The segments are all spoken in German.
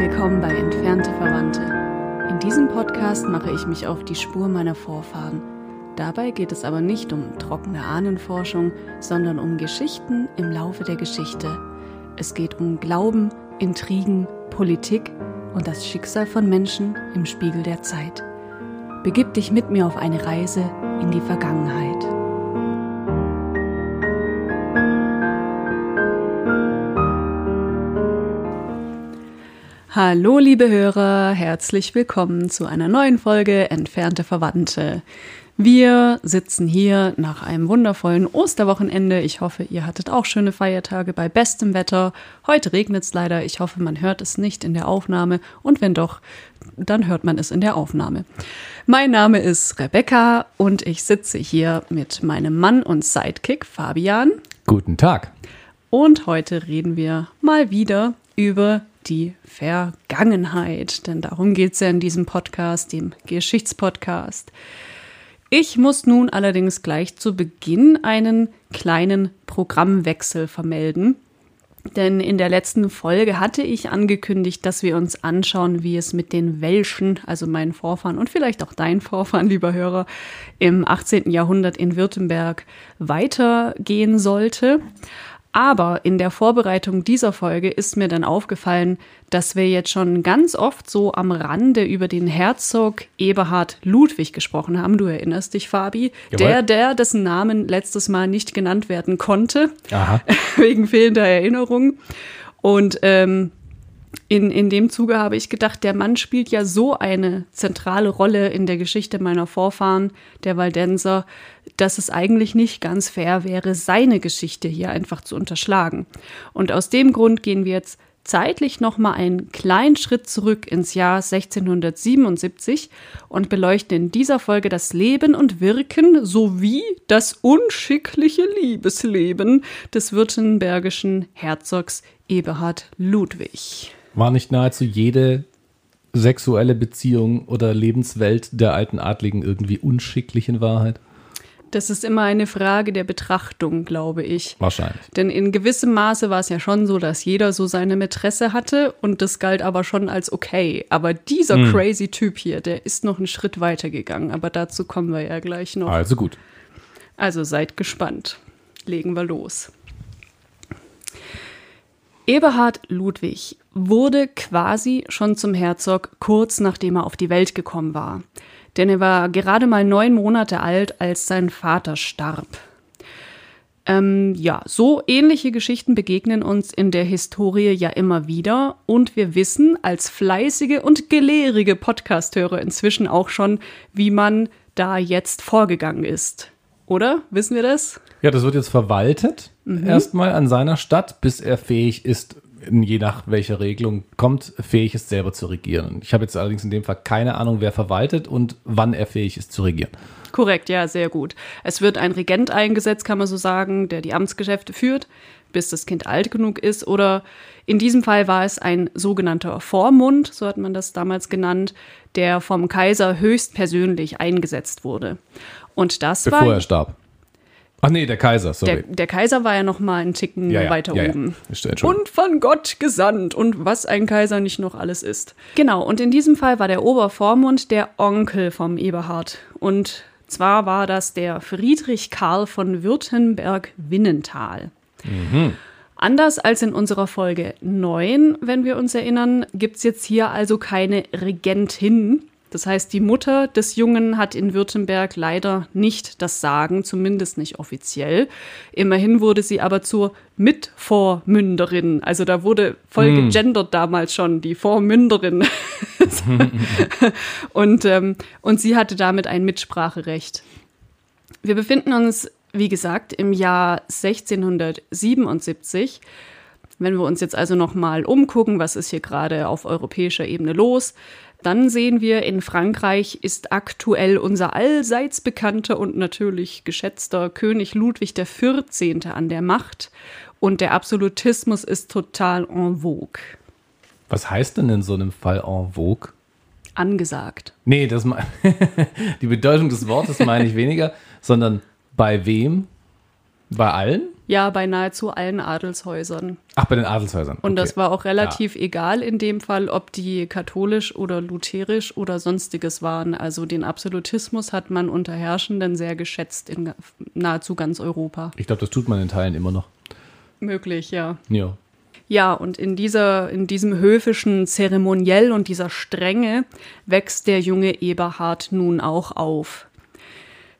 Willkommen bei Entfernte Verwandte. In diesem Podcast mache ich mich auf die Spur meiner Vorfahren. Dabei geht es aber nicht um trockene Ahnenforschung, sondern um Geschichten im Laufe der Geschichte. Es geht um Glauben, Intrigen, Politik und das Schicksal von Menschen im Spiegel der Zeit. Begib dich mit mir auf eine Reise in die Vergangenheit. Hallo liebe Hörer, herzlich willkommen zu einer neuen Folge Entfernte Verwandte. Wir sitzen hier nach einem wundervollen Osterwochenende. Ich hoffe, ihr hattet auch schöne Feiertage bei bestem Wetter. Heute regnet es leider. Ich hoffe, man hört es nicht in der Aufnahme. Und wenn doch, dann hört man es in der Aufnahme. Mein Name ist Rebecca und ich sitze hier mit meinem Mann und Sidekick Fabian. Guten Tag. Und heute reden wir mal wieder über die Vergangenheit. Denn darum geht es ja in diesem Podcast, dem Geschichtspodcast. Ich muss nun allerdings gleich zu Beginn einen kleinen Programmwechsel vermelden. Denn in der letzten Folge hatte ich angekündigt, dass wir uns anschauen, wie es mit den Welschen, also meinen Vorfahren und vielleicht auch deinen Vorfahren, lieber Hörer, im 18. Jahrhundert in Württemberg weitergehen sollte. Aber in der Vorbereitung dieser Folge ist mir dann aufgefallen, dass wir jetzt schon ganz oft so am Rande über den Herzog Eberhard Ludwig gesprochen haben. Du erinnerst dich, Fabi? Jawohl. Der, der dessen Namen letztes Mal nicht genannt werden konnte, Aha. wegen fehlender Erinnerung. Und ähm, in, in dem Zuge habe ich gedacht, der Mann spielt ja so eine zentrale Rolle in der Geschichte meiner Vorfahren, der Waldenser, dass es eigentlich nicht ganz fair wäre, seine Geschichte hier einfach zu unterschlagen. Und aus dem Grund gehen wir jetzt zeitlich nochmal einen kleinen Schritt zurück ins Jahr 1677 und beleuchten in dieser Folge das Leben und Wirken sowie das unschickliche Liebesleben des württembergischen Herzogs Eberhard Ludwig. War nicht nahezu jede sexuelle Beziehung oder Lebenswelt der alten Adligen irgendwie unschicklich in Wahrheit? Das ist immer eine Frage der Betrachtung, glaube ich. Wahrscheinlich. Denn in gewissem Maße war es ja schon so, dass jeder so seine Mätresse hatte und das galt aber schon als okay. Aber dieser Hm. crazy Typ hier, der ist noch einen Schritt weiter gegangen. Aber dazu kommen wir ja gleich noch. Also gut. Also seid gespannt. Legen wir los. Eberhard Ludwig wurde quasi schon zum Herzog kurz nachdem er auf die Welt gekommen war. Denn er war gerade mal neun Monate alt, als sein Vater starb. Ähm, ja, so ähnliche Geschichten begegnen uns in der Historie ja immer wieder und wir wissen als fleißige und gelehrige Podcasthörer inzwischen auch schon, wie man da jetzt vorgegangen ist. Oder? Wissen wir das? Ja, das wird jetzt verwaltet erstmal an seiner Stadt, bis er fähig ist, je nach welcher Regelung kommt, fähig ist, selber zu regieren. Ich habe jetzt allerdings in dem Fall keine Ahnung, wer verwaltet und wann er fähig ist zu regieren. Korrekt, ja, sehr gut. Es wird ein Regent eingesetzt, kann man so sagen, der die Amtsgeschäfte führt, bis das Kind alt genug ist. Oder in diesem Fall war es ein sogenannter Vormund, so hat man das damals genannt, der vom Kaiser höchstpersönlich eingesetzt wurde. Und das Bevor war er starb. Ach nee, der Kaiser, sorry. der, der Kaiser war ja noch mal einen Ticken Ja, ja, weiter ja, oben. Und von Gott gesandt und was ein Kaiser nicht noch alles ist. Genau, und in diesem Fall war der Obervormund der Onkel vom Eberhard. Und zwar war das der Friedrich Karl von Württemberg-Winnenthal. Anders als in unserer Folge 9, wenn wir uns erinnern, gibt es jetzt hier also keine Regentin. Das heißt, die Mutter des Jungen hat in Württemberg leider nicht das Sagen, zumindest nicht offiziell. Immerhin wurde sie aber zur Mitvormünderin. Also da wurde voll gegendert damals schon, die Vormünderin. und, ähm, und sie hatte damit ein Mitspracherecht. Wir befinden uns, wie gesagt, im Jahr 1677. Wenn wir uns jetzt also nochmal umgucken, was ist hier gerade auf europäischer Ebene los, dann sehen wir, in Frankreich ist aktuell unser allseits bekannter und natürlich geschätzter König Ludwig XIV. an der Macht und der Absolutismus ist total en vogue. Was heißt denn in so einem Fall en vogue? Angesagt. Nee, das die Bedeutung des Wortes meine ich weniger, sondern bei wem? Bei allen? Ja, bei nahezu allen Adelshäusern. Ach, bei den Adelshäusern. Und okay. das war auch relativ ja. egal in dem Fall, ob die katholisch oder lutherisch oder sonstiges waren. Also den Absolutismus hat man unter Herrschenden sehr geschätzt in nahezu ganz Europa. Ich glaube, das tut man in Teilen immer noch. Möglich, ja. Ja. Ja, und in, dieser, in diesem höfischen Zeremoniell und dieser Strenge wächst der junge Eberhard nun auch auf.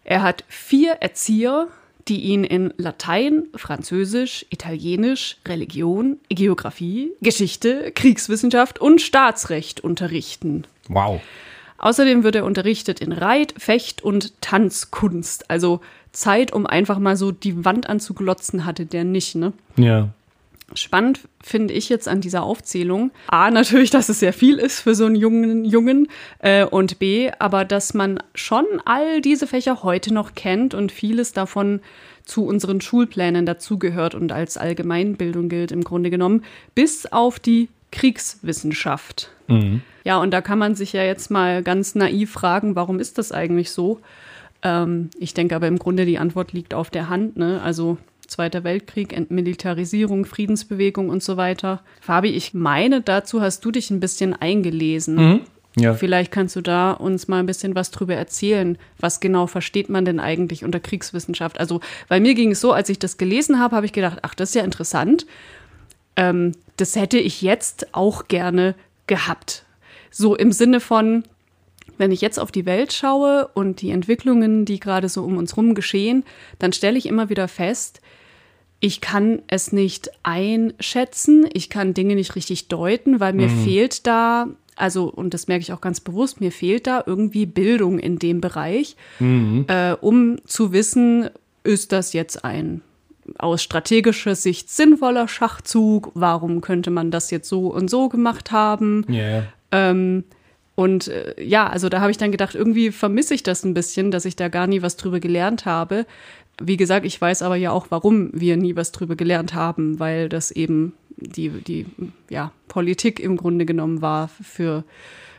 Er hat vier Erzieher, die ihn in Latein, Französisch, Italienisch, Religion, Geographie, Geschichte, Kriegswissenschaft und Staatsrecht unterrichten. Wow. Außerdem wird er unterrichtet in Reit-, Fecht- und Tanzkunst. Also Zeit, um einfach mal so die Wand anzuglotzen, hatte der nicht, ne? Ja. Spannend finde ich jetzt an dieser Aufzählung, A, natürlich, dass es sehr viel ist für so einen jungen Jungen äh, und B, aber dass man schon all diese Fächer heute noch kennt und vieles davon zu unseren Schulplänen dazugehört und als Allgemeinbildung gilt im Grunde genommen, bis auf die Kriegswissenschaft. Mhm. Ja, und da kann man sich ja jetzt mal ganz naiv fragen, warum ist das eigentlich so? Ähm, ich denke aber im Grunde die Antwort liegt auf der Hand. Ne? Also Zweiter Weltkrieg, Entmilitarisierung, Friedensbewegung und so weiter. Fabi, ich meine, dazu hast du dich ein bisschen eingelesen. Mhm. Ja. Vielleicht kannst du da uns mal ein bisschen was drüber erzählen. Was genau versteht man denn eigentlich unter Kriegswissenschaft? Also, bei mir ging es so, als ich das gelesen habe, habe ich gedacht, ach, das ist ja interessant. Ähm, das hätte ich jetzt auch gerne gehabt. So im Sinne von, wenn ich jetzt auf die Welt schaue und die Entwicklungen, die gerade so um uns herum geschehen, dann stelle ich immer wieder fest, ich kann es nicht einschätzen, ich kann Dinge nicht richtig deuten, weil mir mhm. fehlt da, also, und das merke ich auch ganz bewusst, mir fehlt da irgendwie Bildung in dem Bereich, mhm. äh, um zu wissen, ist das jetzt ein aus strategischer Sicht sinnvoller Schachzug? Warum könnte man das jetzt so und so gemacht haben? Yeah. Ähm, und äh, ja, also da habe ich dann gedacht, irgendwie vermisse ich das ein bisschen, dass ich da gar nie was drüber gelernt habe. Wie gesagt, ich weiß aber ja auch, warum wir nie was drüber gelernt haben, weil das eben die, die ja, Politik im Grunde genommen war für,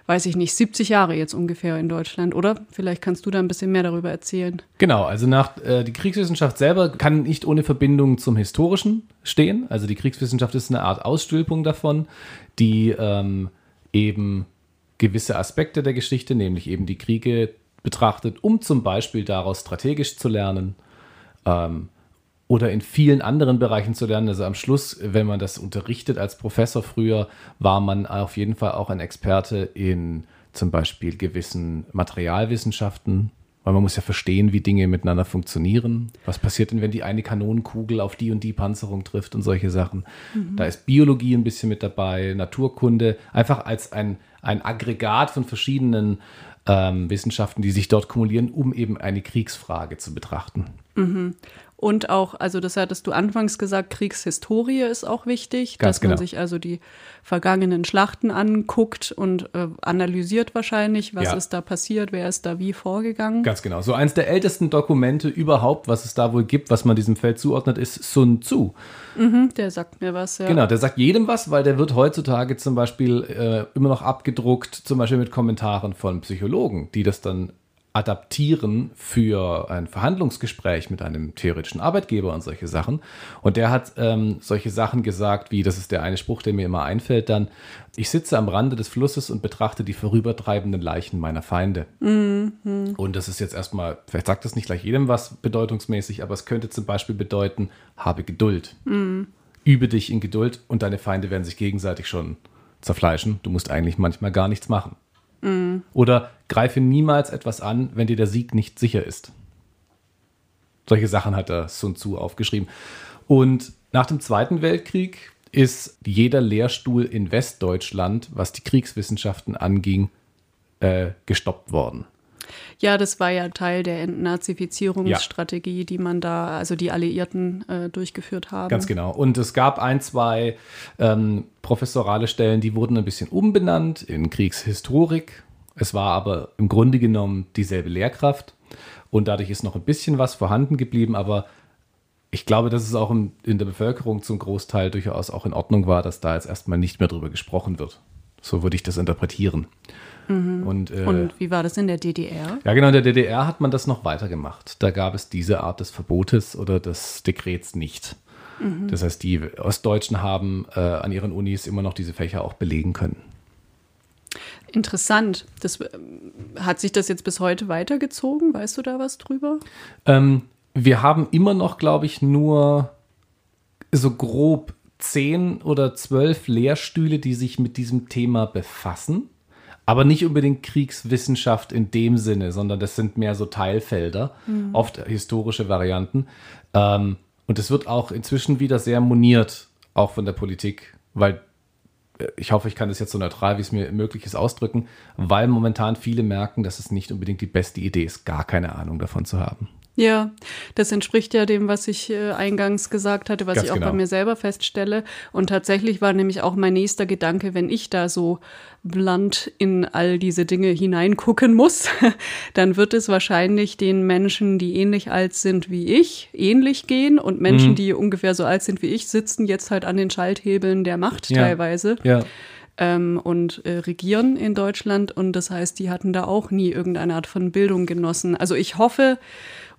weiß ich nicht, 70 Jahre jetzt ungefähr in Deutschland, oder? Vielleicht kannst du da ein bisschen mehr darüber erzählen. Genau, also nach äh, die Kriegswissenschaft selber kann nicht ohne Verbindung zum Historischen stehen. Also die Kriegswissenschaft ist eine Art Ausstülpung davon, die ähm, eben gewisse Aspekte der Geschichte, nämlich eben die Kriege betrachtet, um zum Beispiel daraus strategisch zu lernen ähm, oder in vielen anderen Bereichen zu lernen. Also am Schluss, wenn man das unterrichtet als Professor früher, war man auf jeden Fall auch ein Experte in zum Beispiel gewissen Materialwissenschaften, weil man muss ja verstehen, wie Dinge miteinander funktionieren. Was passiert denn, wenn die eine Kanonenkugel auf die und die Panzerung trifft und solche Sachen. Mhm. Da ist Biologie ein bisschen mit dabei, Naturkunde, einfach als ein, ein Aggregat von verschiedenen ähm, Wissenschaften, die sich dort kumulieren, um eben eine Kriegsfrage zu betrachten. Mhm. Und auch, also das hattest du anfangs gesagt, Kriegshistorie ist auch wichtig, Ganz dass man genau. sich also die vergangenen Schlachten anguckt und äh, analysiert wahrscheinlich, was Ja. ist da passiert, wer ist da wie vorgegangen. Ganz genau. So eins der ältesten Dokumente überhaupt, was es da wohl gibt, was man diesem Feld zuordnet, ist Sun Tzu. Mhm, der sagt mir was, ja. Genau, der sagt jedem was, weil der wird heutzutage zum Beispiel äh, immer noch abgedruckt, zum Beispiel mit Kommentaren von Psychologen, die das dann adaptieren für ein Verhandlungsgespräch mit einem theoretischen Arbeitgeber und solche Sachen. Und der hat ähm, solche Sachen gesagt, wie, das ist der eine Spruch, der mir immer einfällt, dann, ich sitze am Rande des Flusses und betrachte die vorübertreibenden Leichen meiner Feinde. Und das ist jetzt erstmal, vielleicht sagt das nicht gleich jedem was bedeutungsmäßig, aber es könnte zum Beispiel bedeuten, habe Geduld. Übe dich in Geduld und deine Feinde werden sich gegenseitig schon zerfleischen. Du musst eigentlich manchmal gar nichts machen. Oder greife niemals etwas an, wenn dir der Sieg nicht sicher ist. Solche Sachen hat der Sun Tzu aufgeschrieben. Und nach dem Zweiten Weltkrieg ist jeder Lehrstuhl in Westdeutschland, was die Kriegswissenschaften anging, äh, gestoppt worden. Ja, das war ja Teil der Entnazifizierungsstrategie, die man da, also die Alliierten äh, durchgeführt haben. Ganz genau. Und es gab ein, zwei ähm, professorale Stellen, die wurden ein bisschen umbenannt in Kriegshistorik. Es war aber im Grunde genommen dieselbe Lehrkraft. Und dadurch ist noch ein bisschen was vorhanden geblieben. Aber ich glaube, dass es auch in, in der Bevölkerung zum Großteil durchaus auch in Ordnung war, dass da jetzt erstmal nicht mehr drüber gesprochen wird. So würde ich das interpretieren. Mhm. Und, äh, Und, wie war das in der DDR? Ja, genau, in der DDR hat man das noch weitergemacht. Da gab es diese Art des Verbotes oder des Dekrets nicht. Mhm. Das heißt, die Ostdeutschen haben äh, an ihren Unis immer noch diese Fächer auch belegen können. Interessant. Das, äh, hat sich das jetzt bis heute weitergezogen? Weißt du da was drüber? Ähm, wir haben immer noch, glaube ich, nur so grob zehn oder zwölf Lehrstühle, die sich mit diesem Thema befassen. Aber nicht unbedingt Kriegswissenschaft in dem Sinne, sondern das sind mehr so Teilfelder, mhm. oft historische Varianten. Ähm, und es wird auch inzwischen wieder sehr moniert, auch von der Politik, weil äh, ich hoffe, ich kann das jetzt so neutral, wie es mir möglich ist, ausdrücken, weil momentan viele merken, dass es nicht unbedingt die beste Idee ist, gar keine Ahnung davon zu haben. Ja, das entspricht ja dem, was ich äh, eingangs gesagt hatte, was Ganz ich auch genau. bei mir selber feststelle. Und tatsächlich war nämlich auch mein nächster Gedanke, wenn ich da so blunt in all diese Dinge hineingucken muss, dann wird es wahrscheinlich den Menschen, die ähnlich alt sind wie ich, ähnlich gehen. Und Menschen, mhm. die ungefähr so alt sind wie ich, sitzen jetzt halt an den Schalthebeln der Macht ja. teilweise. Ja ähm, und äh, regieren in Deutschland. Und das heißt, die hatten da auch nie irgendeine Art von Bildung genossen. Also ich hoffe,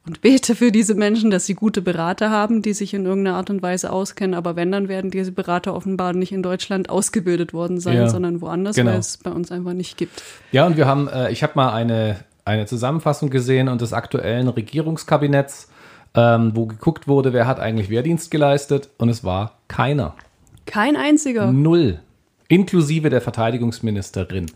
und bete für diese Menschen, dass sie gute Berater haben, die sich in irgendeiner Art und Weise auskennen. Aber wenn, dann werden diese Berater offenbar nicht in Deutschland ausgebildet worden sein, ja, sondern woanders, genau. weil es bei uns einfach nicht gibt. Ja, und wir haben, äh, ich habe mal eine, eine Zusammenfassung gesehen und des aktuellen Regierungskabinetts, ähm, wo geguckt wurde, wer hat eigentlich Wehrdienst geleistet und es war keiner. Kein einziger. Null. Inklusive der Verteidigungsministerin.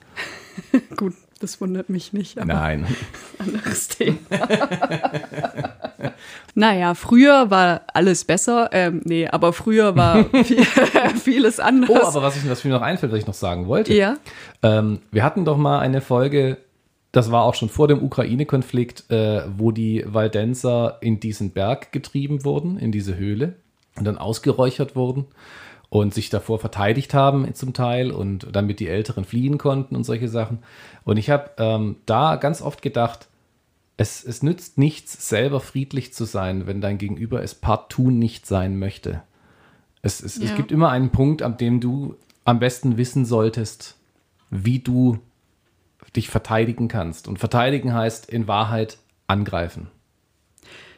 Gut, das wundert mich nicht. Nein. Anderes Thema. naja, früher war alles besser. Ähm, nee, aber früher war viel, vieles anders. Oh, aber was, ich, was mir noch einfällt, was ich noch sagen wollte. Ja. Ähm, wir hatten doch mal eine Folge, das war auch schon vor dem Ukraine-Konflikt, äh, wo die Waldenser in diesen Berg getrieben wurden, in diese Höhle und dann ausgeräuchert wurden und sich davor verteidigt haben zum Teil und damit die Älteren fliehen konnten und solche Sachen. Und ich habe ähm, da ganz oft gedacht, es, es nützt nichts, selber friedlich zu sein, wenn dein Gegenüber es partout nicht sein möchte. Es, es, ja. es gibt immer einen Punkt, an dem du am besten wissen solltest, wie du dich verteidigen kannst. Und verteidigen heißt in Wahrheit angreifen.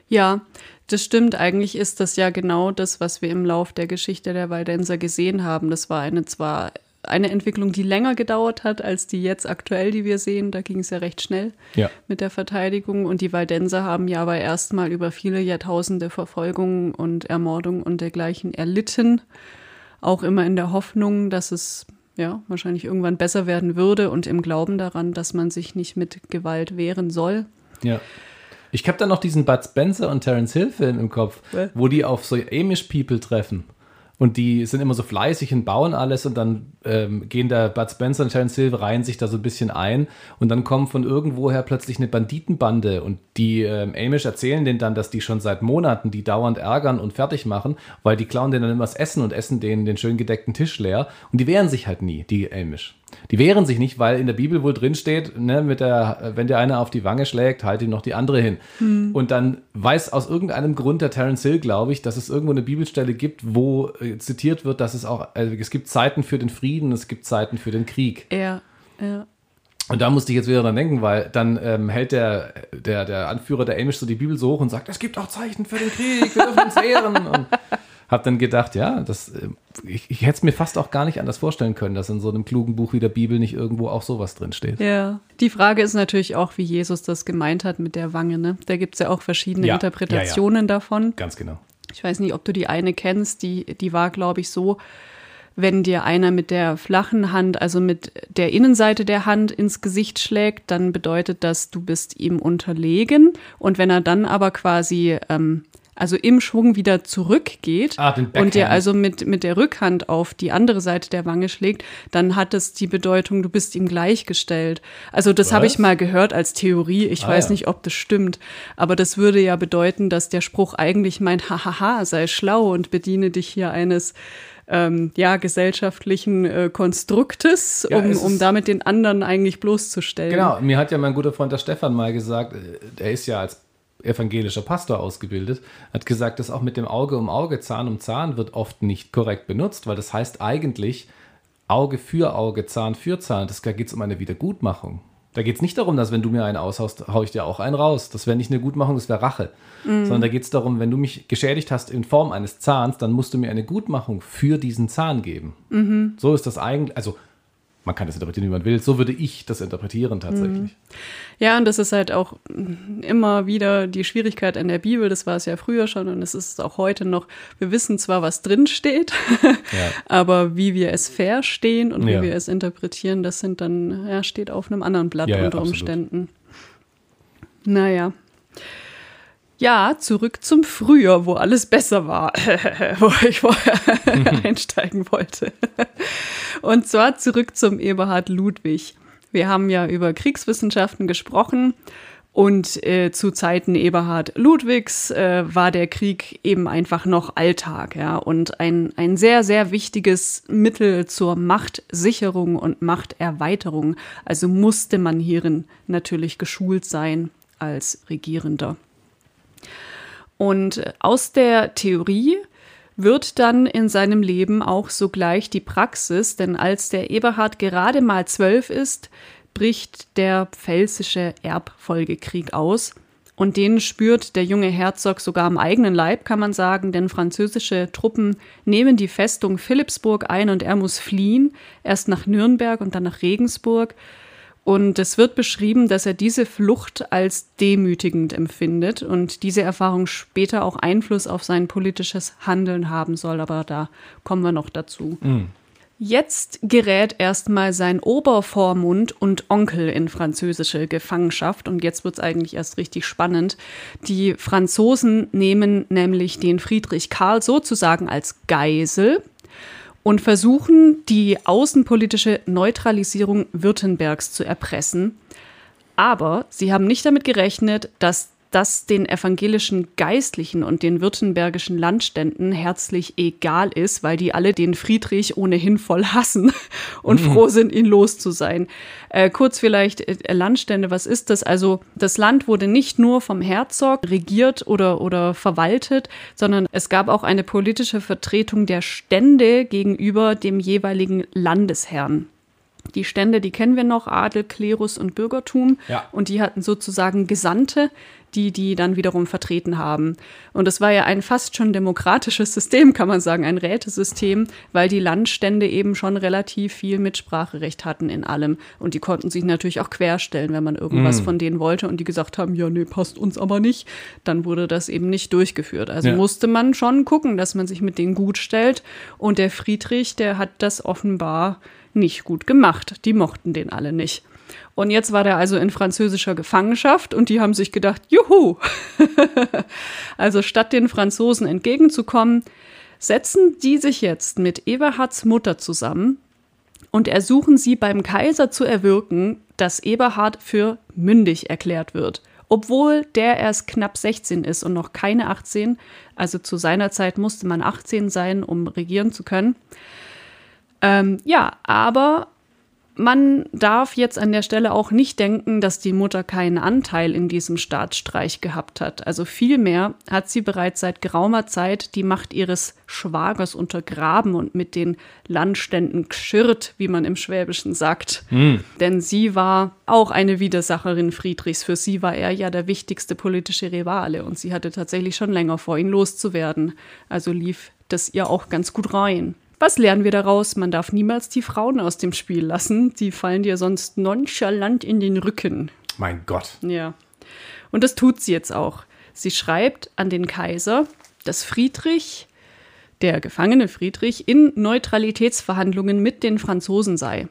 Ja, das stimmt. Eigentlich ist das ja genau das, was wir im Lauf der Geschichte der Waldenser gesehen haben. Das war eine zwar eine Entwicklung, die länger gedauert hat als die jetzt aktuell, die wir sehen. Da ging es ja recht schnell ja. mit der Verteidigung. Und die Waldenser haben ja aber erstmal über viele Jahrtausende Verfolgung und Ermordung und dergleichen erlitten. Auch immer in der Hoffnung, dass es ja wahrscheinlich irgendwann besser werden würde und im Glauben daran, dass man sich nicht mit Gewalt wehren soll. Ja. Ich habe da noch diesen Bud Spencer und Terence Hill Film im Kopf, wo die auf so Amish People treffen. Und die sind immer so fleißig und bauen alles und dann ähm, gehen der Bud Spencer und Terence Hill reihen sich da so ein bisschen ein und dann kommt von irgendwoher plötzlich eine Banditenbande und die ähm, Amish erzählen denen dann, dass die schon seit Monaten die dauernd ärgern und fertig machen, weil die klauen denen dann immer das Essen und essen denen den schön gedeckten Tisch leer und die wehren sich halt nie, die Amish. Die wehren sich nicht, weil in der Bibel wohl drin steht, ne, mit der, wenn dir einer auf die Wange schlägt, halt ihm noch die andere hin. Hm. Und dann weiß aus irgendeinem Grund der Terence Hill, glaube ich, dass es irgendwo eine Bibelstelle gibt, wo äh, zitiert wird, dass es auch, also es gibt Zeiten für den Frieden, es gibt Zeiten für den Krieg. Ja, ja. Und da musste ich jetzt wieder dran denken, weil dann ähm, hält der, der, der Anführer der Amish so die Bibel so hoch und sagt, es gibt auch Zeichen für den Krieg, wir dürfen uns ehren. Und habe dann gedacht, ja, das, äh, ich, ich hätte es mir fast auch gar nicht anders vorstellen können, dass in so einem klugen Buch wie der Bibel nicht irgendwo auch sowas drin steht. Ja, die Frage ist natürlich auch, wie Jesus das gemeint hat mit der Wange. Ne? Da gibt es ja auch verschiedene ja, Interpretationen ja, ja. davon. Ganz genau. Ich weiß nicht, ob du die eine kennst, die, die war, glaube ich, so, wenn dir einer mit der flachen Hand, also mit der Innenseite der Hand ins Gesicht schlägt, dann bedeutet das, du bist ihm unterlegen. Und wenn er dann aber quasi ähm, also im Schwung wieder zurückgeht ah, und dir also mit, mit der Rückhand auf die andere Seite der Wange schlägt, dann hat es die Bedeutung, du bist ihm gleichgestellt. Also das habe ich mal gehört als Theorie. Ich ah, weiß ja. nicht, ob das stimmt. Aber das würde ja bedeuten, dass der Spruch eigentlich meint, hahaha, sei schlau und bediene dich hier eines ähm, ja, gesellschaftlichen äh, Konstruktes, um, ja, um damit den anderen eigentlich bloßzustellen. Genau, mir hat ja mein guter Freund der Stefan mal gesagt, äh, er ist ja als evangelischer Pastor ausgebildet, hat gesagt, dass auch mit dem Auge um Auge, Zahn um Zahn wird oft nicht korrekt benutzt, weil das heißt eigentlich, Auge für Auge, Zahn für Zahn. Das, da geht es um eine Wiedergutmachung. Da geht es nicht darum, dass wenn du mir einen aushaust, haue ich dir auch einen raus. Das wäre nicht eine Gutmachung, das wäre Rache. Mhm. Sondern da geht es darum, wenn du mich geschädigt hast in Form eines Zahns, dann musst du mir eine Gutmachung für diesen Zahn geben. Mhm. So ist das eigentlich, also man kann das interpretieren, wie man will. So würde ich das interpretieren tatsächlich. Mhm. Ja, und das ist halt auch immer wieder die Schwierigkeit in der Bibel. Das war es ja früher schon und es ist auch heute noch. Wir wissen zwar, was drin steht, ja. aber wie wir es verstehen und wie ja. wir es interpretieren, das sind dann, ja, steht auf einem anderen Blatt unter Umständen. Naja. Ja, zurück zum Frühjahr, wo alles besser war, wo ich vorher einsteigen wollte. Und zwar zurück zum Eberhard Ludwig. Wir haben ja über Kriegswissenschaften gesprochen und äh, zu Zeiten Eberhard Ludwigs äh, war der Krieg eben einfach noch Alltag, ja, und ein, ein sehr, sehr wichtiges Mittel zur Machtsicherung und Machterweiterung. Also musste man hierin natürlich geschult sein als Regierender. Und aus der Theorie wird dann in seinem Leben auch sogleich die Praxis, denn als der Eberhard gerade mal zwölf ist, bricht der pfälzische Erbfolgekrieg aus. Und den spürt der junge Herzog sogar am eigenen Leib, kann man sagen, denn französische Truppen nehmen die Festung Philippsburg ein und er muss fliehen, erst nach Nürnberg und dann nach Regensburg. Und es wird beschrieben, dass er diese Flucht als demütigend empfindet und diese Erfahrung später auch Einfluss auf sein politisches Handeln haben soll. Aber da kommen wir noch dazu. Mhm. Jetzt gerät erstmal sein Obervormund und Onkel in französische Gefangenschaft und jetzt wird es eigentlich erst richtig spannend. Die Franzosen nehmen nämlich den Friedrich Karl sozusagen als Geisel und versuchen, die außenpolitische Neutralisierung Württembergs zu erpressen. Aber sie haben nicht damit gerechnet, dass das den evangelischen Geistlichen und den württembergischen Landständen herzlich egal ist, weil die alle den Friedrich ohnehin voll hassen und mhm. froh sind, ihn los zu sein. Äh, kurz vielleicht äh, Landstände, was ist das? Also das Land wurde nicht nur vom Herzog regiert oder, oder verwaltet, sondern es gab auch eine politische Vertretung der Stände gegenüber dem jeweiligen Landesherrn. Die Stände, die kennen wir noch, Adel, Klerus und Bürgertum. Ja. Und die hatten sozusagen Gesandte, die die dann wiederum vertreten haben. Und es war ja ein fast schon demokratisches System, kann man sagen, ein Rätesystem, weil die Landstände eben schon relativ viel Mitspracherecht hatten in allem. Und die konnten sich natürlich auch querstellen, wenn man irgendwas mm. von denen wollte und die gesagt haben, ja, nee, passt uns aber nicht, dann wurde das eben nicht durchgeführt. Also ja. musste man schon gucken, dass man sich mit denen gut stellt. Und der Friedrich, der hat das offenbar nicht gut gemacht. Die mochten den alle nicht. Und jetzt war der also in französischer Gefangenschaft und die haben sich gedacht, juhu! also statt den Franzosen entgegenzukommen, setzen die sich jetzt mit Eberhards Mutter zusammen und ersuchen sie beim Kaiser zu erwirken, dass Eberhard für mündig erklärt wird. Obwohl der erst knapp 16 ist und noch keine 18, also zu seiner Zeit musste man 18 sein, um regieren zu können. Ähm, ja, aber man darf jetzt an der Stelle auch nicht denken, dass die Mutter keinen Anteil in diesem Staatsstreich gehabt hat. Also vielmehr hat sie bereits seit geraumer Zeit die Macht ihres Schwagers untergraben und mit den Landständen geschirrt, wie man im Schwäbischen sagt. Mhm. Denn sie war auch eine Widersacherin Friedrichs. Für sie war er ja der wichtigste politische Rivale und sie hatte tatsächlich schon länger vor, ihn loszuwerden. Also lief das ihr auch ganz gut rein. Was lernen wir daraus? Man darf niemals die Frauen aus dem Spiel lassen. Die fallen dir sonst nonchalant in den Rücken. Mein Gott. Ja. Und das tut sie jetzt auch. Sie schreibt an den Kaiser, dass Friedrich, der gefangene Friedrich, in Neutralitätsverhandlungen mit den Franzosen sei.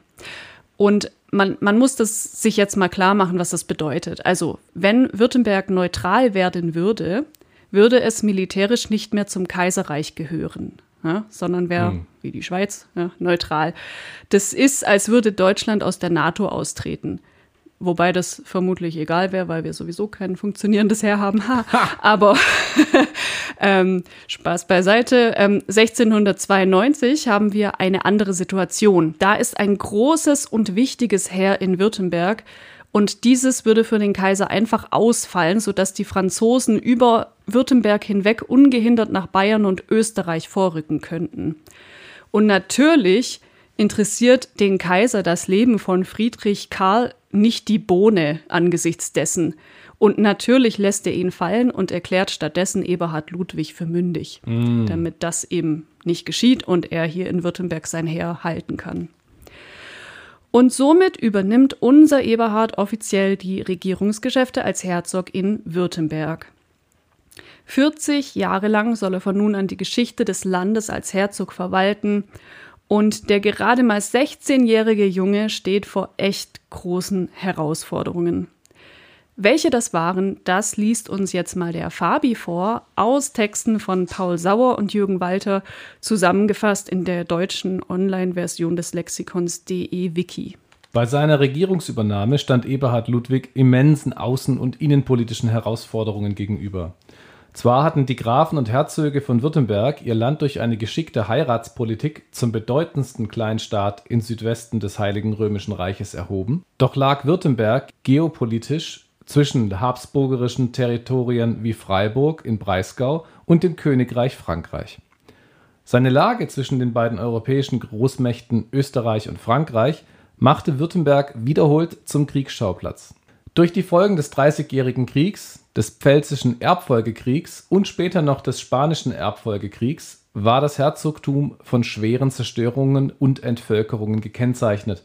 Und man, man muss das sich jetzt mal klar machen, was das bedeutet. Also, wenn Württemberg neutral werden würde, würde es militärisch nicht mehr zum Kaiserreich gehören ja, sondern wäre, hm. wie die Schweiz, ja, neutral. Das ist, als würde Deutschland aus der NATO austreten. Wobei das vermutlich egal wäre, weil wir sowieso kein funktionierendes Heer haben. Ha. Aber ähm, Spaß beiseite. Ähm, 1692 haben wir eine andere Situation. Da ist ein großes und wichtiges Heer in Württemberg und dieses würde für den Kaiser einfach ausfallen, sodass die Franzosen über Württemberg hinweg ungehindert nach Bayern und Österreich vorrücken könnten. Und natürlich interessiert den Kaiser das Leben von Friedrich Karl nicht die Bohne angesichts dessen. Und natürlich lässt er ihn fallen und erklärt stattdessen Eberhard Ludwig für mündig, mm. damit das eben nicht geschieht und er hier in Württemberg sein Heer halten kann. Und somit übernimmt unser Eberhard offiziell die Regierungsgeschäfte als Herzog in Württemberg. 40 Jahre lang soll er von nun an die Geschichte des Landes als Herzog verwalten und der gerade mal 16-jährige Junge steht vor echt großen Herausforderungen. Welche das waren, das liest uns jetzt mal der Fabi vor, aus Texten von Paul Sauer und Jürgen Walter, zusammengefasst in der deutschen Online-Version des Lexikons DE Wiki. Bei seiner Regierungsübernahme stand Eberhard Ludwig immensen außen- und innenpolitischen Herausforderungen gegenüber. Zwar hatten die Grafen und Herzöge von Württemberg ihr Land durch eine geschickte Heiratspolitik zum bedeutendsten Kleinstaat im Südwesten des Heiligen Römischen Reiches erhoben, doch lag Württemberg geopolitisch zwischen habsburgischen Territorien wie Freiburg in Breisgau und dem Königreich Frankreich. Seine Lage zwischen den beiden europäischen Großmächten Österreich und Frankreich machte Württemberg wiederholt zum Kriegsschauplatz. Durch die Folgen des Dreißigjährigen Kriegs, des Pfälzischen Erbfolgekriegs und später noch des Spanischen Erbfolgekriegs war das Herzogtum von schweren Zerstörungen und Entvölkerungen gekennzeichnet,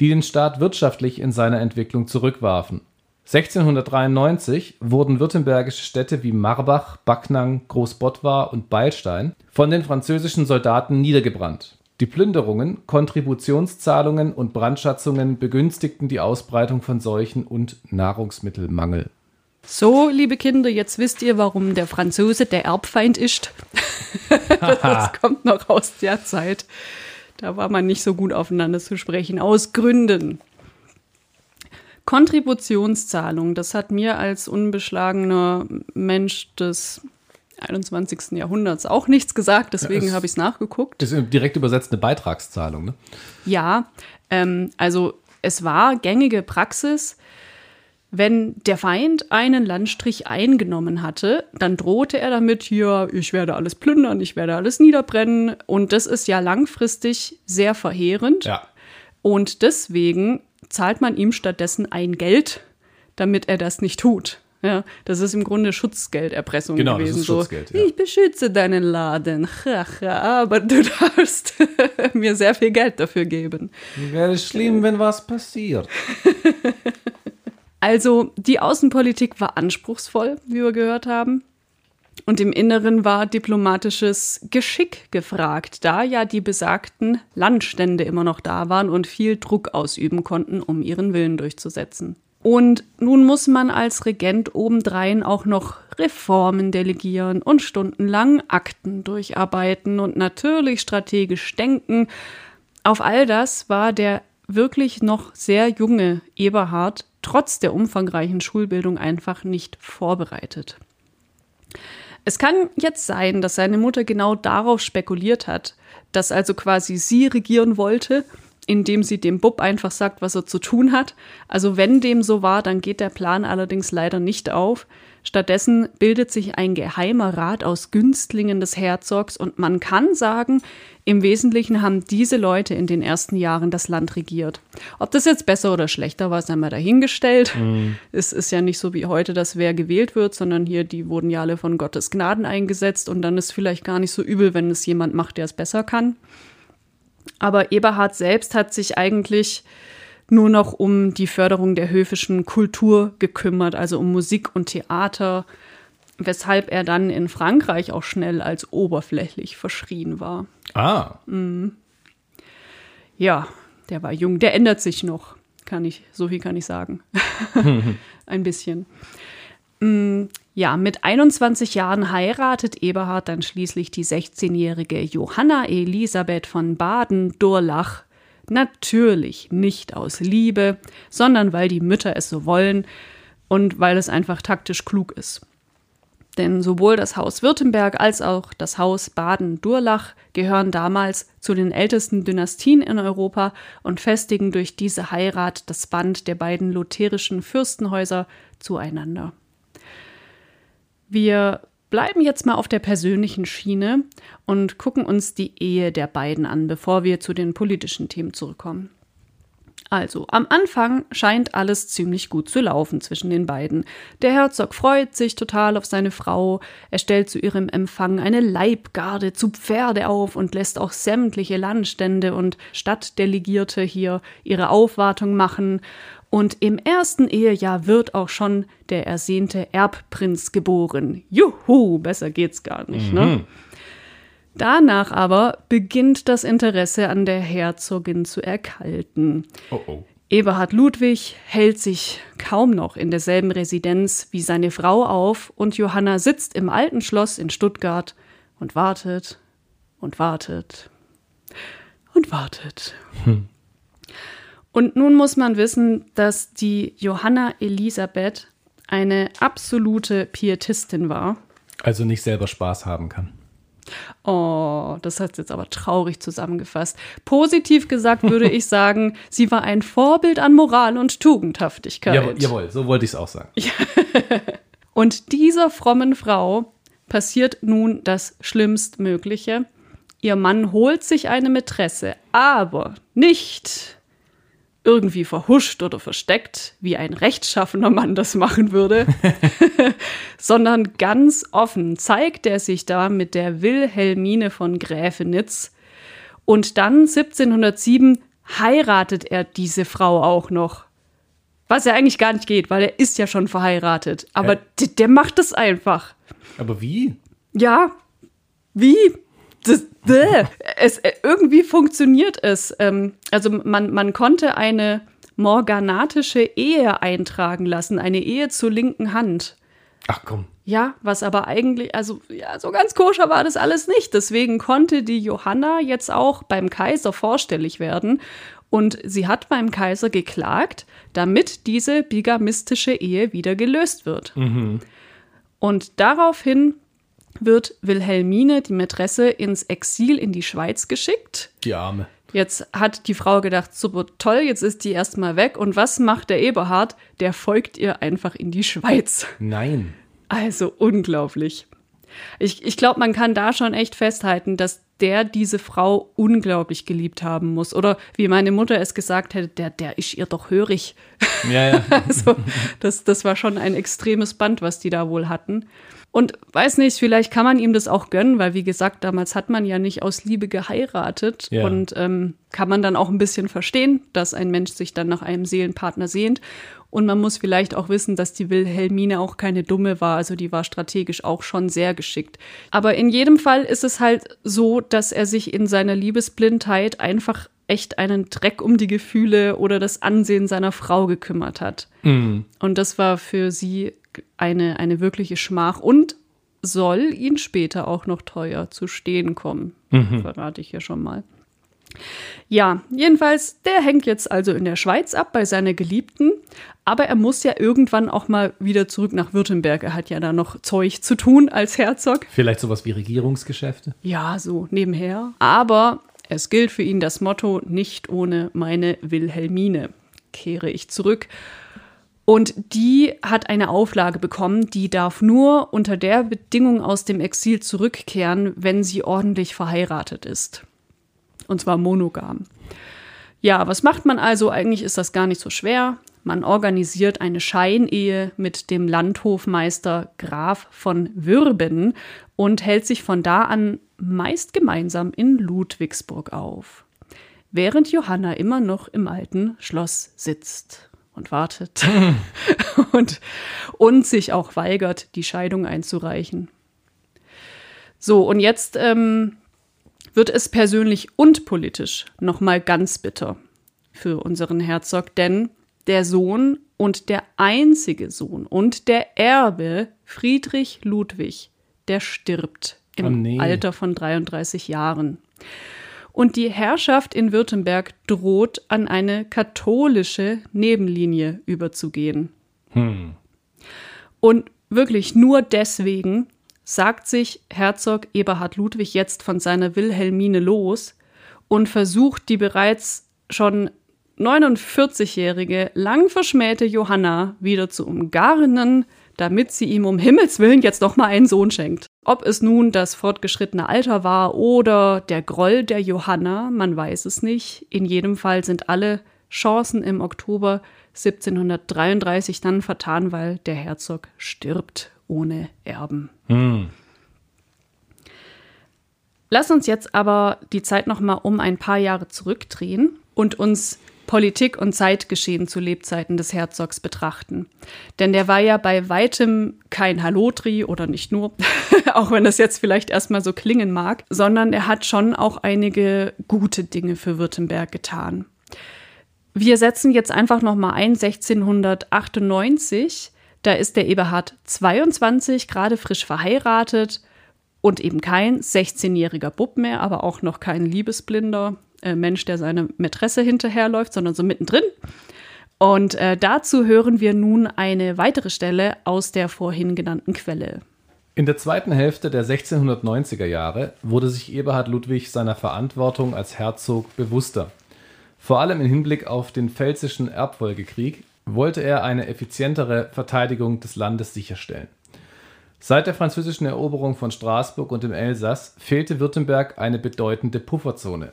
die den Staat wirtschaftlich in seiner Entwicklung zurückwarfen 1693 wurden württembergische Städte wie Marbach, Backnang, Großbottwar und Beilstein von den französischen Soldaten niedergebrannt. Die Plünderungen, Kontributionszahlungen und Brandschatzungen begünstigten die Ausbreitung von Seuchen und Nahrungsmittelmangel. So, liebe Kinder, jetzt wisst ihr, warum der Franzose der Erbfeind ist. das kommt noch aus der Zeit. Da war man nicht so gut aufeinander zu sprechen, aus Gründen. Kontributionszahlung, das hat mir als unbeschlagener Mensch des 21. Jahrhunderts auch nichts gesagt, deswegen ja, habe ich es nachgeguckt. Das ist direkt übersetzt eine Beitragszahlung, ne? Ja, ähm, also es war gängige Praxis, wenn der Feind einen Landstrich eingenommen hatte, dann drohte er damit, hier, ich werde alles plündern, ich werde alles niederbrennen. Und das ist ja langfristig sehr verheerend. Ja. Und deswegen zahlt man ihm stattdessen ein Geld, damit er das nicht tut. Ja, das ist im Grunde Schutzgelderpressung genau, gewesen. Das ist Schutzgeld, so, ja. ich beschütze deinen Laden, aber du darfst mir sehr viel Geld dafür geben. Wäre schlimm, wenn was passiert. Also die Außenpolitik war anspruchsvoll, wie wir gehört haben. Und im Inneren war diplomatisches Geschick gefragt, da ja die besagten Landstände immer noch da waren und viel Druck ausüben konnten, um ihren Willen durchzusetzen. Und nun muss man als Regent obendrein auch noch Reformen delegieren und stundenlang Akten durcharbeiten und natürlich strategisch denken. Auf all das war der wirklich noch sehr junge Eberhard trotz der umfangreichen Schulbildung einfach nicht vorbereitet. Es kann jetzt sein, dass seine Mutter genau darauf spekuliert hat, dass also quasi sie regieren wollte, indem sie dem Bub einfach sagt, was er zu tun hat. Also wenn dem so war, dann geht der Plan allerdings leider nicht auf. Stattdessen bildet sich ein geheimer Rat aus Günstlingen des Herzogs und man kann sagen, im Wesentlichen haben diese Leute in den ersten Jahren das Land regiert. Ob das jetzt besser oder schlechter war, sei mal dahingestellt. Mhm. Es ist ja nicht so wie heute, dass wer gewählt wird, sondern hier, die wurden ja alle von Gottes Gnaden eingesetzt und dann ist vielleicht gar nicht so übel, wenn es jemand macht, der es besser kann. Aber Eberhard selbst hat sich eigentlich nur noch um die Förderung der höfischen Kultur gekümmert, also um Musik und Theater, weshalb er dann in Frankreich auch schnell als oberflächlich verschrien war. Ah. Mhm. Ja, der war jung, der ändert sich noch, kann ich, so viel kann ich sagen. Ein bisschen. Mhm. Ja, mit 21 Jahren heiratet Eberhard dann schließlich die 16-jährige Johanna Elisabeth von Baden-Durlach Natürlich nicht aus Liebe, sondern weil die Mütter es so wollen und weil es einfach taktisch klug ist. Denn sowohl das Haus Württemberg als auch das Haus Baden-Durlach gehören damals zu den ältesten Dynastien in Europa und festigen durch diese Heirat das Band der beiden lutherischen Fürstenhäuser zueinander. Wir bleiben jetzt mal auf der persönlichen Schiene und gucken uns die Ehe der beiden an, bevor wir zu den politischen Themen zurückkommen. Also, am Anfang scheint alles ziemlich gut zu laufen zwischen den beiden. Der Herzog freut sich total auf seine Frau, er stellt zu ihrem Empfang eine Leibgarde zu Pferde auf und lässt auch sämtliche Landstände und Stadtdelegierte hier ihre Aufwartung machen. Und im ersten Ehejahr wird auch schon der ersehnte Erbprinz geboren. Juhu, besser geht's gar nicht, ne? mhm. ne? Danach aber beginnt das Interesse an der Herzogin zu erkalten. Oh oh. Eberhard Ludwig hält sich kaum noch in derselben Residenz wie seine Frau auf und Johanna sitzt im alten Schloss in Stuttgart und wartet und wartet und wartet. Hm. Und nun muss man wissen, dass die Johanna Elisabeth eine absolute Pietistin war. Also nicht selber Spaß haben kann. Oh, das hat jetzt aber traurig zusammengefasst. Positiv gesagt würde ich sagen, sie war ein Vorbild an Moral und Tugendhaftigkeit. Jawohl, jawohl so wollte ich es auch sagen. und dieser frommen Frau passiert nun das Schlimmstmögliche. Ihr Mann holt sich eine Mätresse, aber nicht irgendwie verhuscht oder versteckt, wie ein rechtschaffener Mann das machen würde, sondern ganz offen zeigt er sich da mit der Wilhelmine von Gräfenitz. Und dann 1707 heiratet er diese Frau auch noch. Was ja eigentlich gar nicht geht, weil er ist ja schon verheiratet. Aber ja. der macht das einfach. Aber wie? Ja, wie? Das, es, äh, irgendwie funktioniert es. Ähm, also man, man konnte eine morganatische Ehe eintragen lassen, eine Ehe zur linken Hand. Ach komm. Ja, was aber eigentlich, also ja, so ganz koscher war das alles nicht. Deswegen konnte die Johanna jetzt auch beim Kaiser vorstellig werden. Und sie hat beim Kaiser geklagt, damit diese bigamistische Ehe wieder gelöst wird. Mhm. Und daraufhin wird Wilhelmine, die Mätresse, ins Exil in die Schweiz geschickt. Die Arme. Jetzt hat die Frau gedacht, super toll, jetzt ist die erstmal weg. Und was macht der Eberhard? Der folgt ihr einfach in die Schweiz. Nein. Also unglaublich. Ich, ich glaube, man kann da schon echt festhalten, dass der diese Frau unglaublich geliebt haben muss. Oder wie meine Mutter es gesagt hätte, der, der ist ihr doch hörig. Ja, ja. also, das, das war schon ein extremes Band, was die da wohl hatten. Und weiß nicht, vielleicht kann man ihm das auch gönnen, weil wie gesagt, damals hat man ja nicht aus Liebe geheiratet ja. und ähm, kann man dann auch ein bisschen verstehen, dass ein Mensch sich dann nach einem Seelenpartner sehnt. Und man muss vielleicht auch wissen, dass die Wilhelmine auch keine dumme war, also die war strategisch auch schon sehr geschickt. Aber in jedem Fall ist es halt so, dass er sich in seiner Liebesblindheit einfach echt einen Dreck um die Gefühle oder das Ansehen seiner Frau gekümmert hat. Mhm. Und das war für sie eine, eine wirkliche Schmach und soll ihn später auch noch teuer zu stehen kommen. Mhm. Verrate ich hier schon mal. Ja, jedenfalls, der hängt jetzt also in der Schweiz ab bei seiner Geliebten, aber er muss ja irgendwann auch mal wieder zurück nach Württemberg. Er hat ja da noch Zeug zu tun als Herzog. Vielleicht sowas wie Regierungsgeschäfte? Ja, so nebenher. Aber es gilt für ihn das Motto: nicht ohne meine Wilhelmine kehre ich zurück. Und die hat eine Auflage bekommen, die darf nur unter der Bedingung aus dem Exil zurückkehren, wenn sie ordentlich verheiratet ist. Und zwar monogam. Ja, was macht man also? Eigentlich ist das gar nicht so schwer. Man organisiert eine Scheinehe mit dem Landhofmeister Graf von Würben und hält sich von da an meist gemeinsam in Ludwigsburg auf, während Johanna immer noch im alten Schloss sitzt und wartet und, und sich auch weigert, die Scheidung einzureichen. So, und jetzt ähm, wird es persönlich und politisch nochmal ganz bitter für unseren Herzog, denn der Sohn und der einzige Sohn und der Erbe Friedrich Ludwig, der stirbt im oh nee. Alter von 33 Jahren. Und die Herrschaft in Württemberg droht an eine katholische Nebenlinie überzugehen. Hm. Und wirklich nur deswegen sagt sich Herzog Eberhard Ludwig jetzt von seiner Wilhelmine los und versucht die bereits schon 49-jährige, lang verschmähte Johanna wieder zu umgarnen, damit sie ihm um Himmels willen jetzt doch mal einen Sohn schenkt. Ob es nun das fortgeschrittene Alter war oder der Groll der Johanna, man weiß es nicht. In jedem Fall sind alle Chancen im Oktober 1733 dann vertan, weil der Herzog stirbt ohne Erben. Hm. Lass uns jetzt aber die Zeit noch mal um ein paar Jahre zurückdrehen und uns Politik und Zeitgeschehen zu Lebzeiten des Herzogs betrachten. Denn der war ja bei weitem kein Halotri oder nicht nur, auch wenn das jetzt vielleicht erstmal so klingen mag, sondern er hat schon auch einige gute Dinge für Württemberg getan. Wir setzen jetzt einfach noch mal ein 1698. Da ist der Eberhard 22, gerade frisch verheiratet und eben kein 16-jähriger Bub mehr, aber auch noch kein Liebesblinder äh, Mensch, der seine Mätresse hinterherläuft, sondern so mittendrin. Und äh, dazu hören wir nun eine weitere Stelle aus der vorhin genannten Quelle. In der zweiten Hälfte der 1690er Jahre wurde sich Eberhard Ludwig seiner Verantwortung als Herzog bewusster. Vor allem im Hinblick auf den Pfälzischen Erbfolgekrieg wollte er eine effizientere Verteidigung des Landes sicherstellen. Seit der französischen Eroberung von Straßburg und dem Elsass fehlte Württemberg eine bedeutende Pufferzone.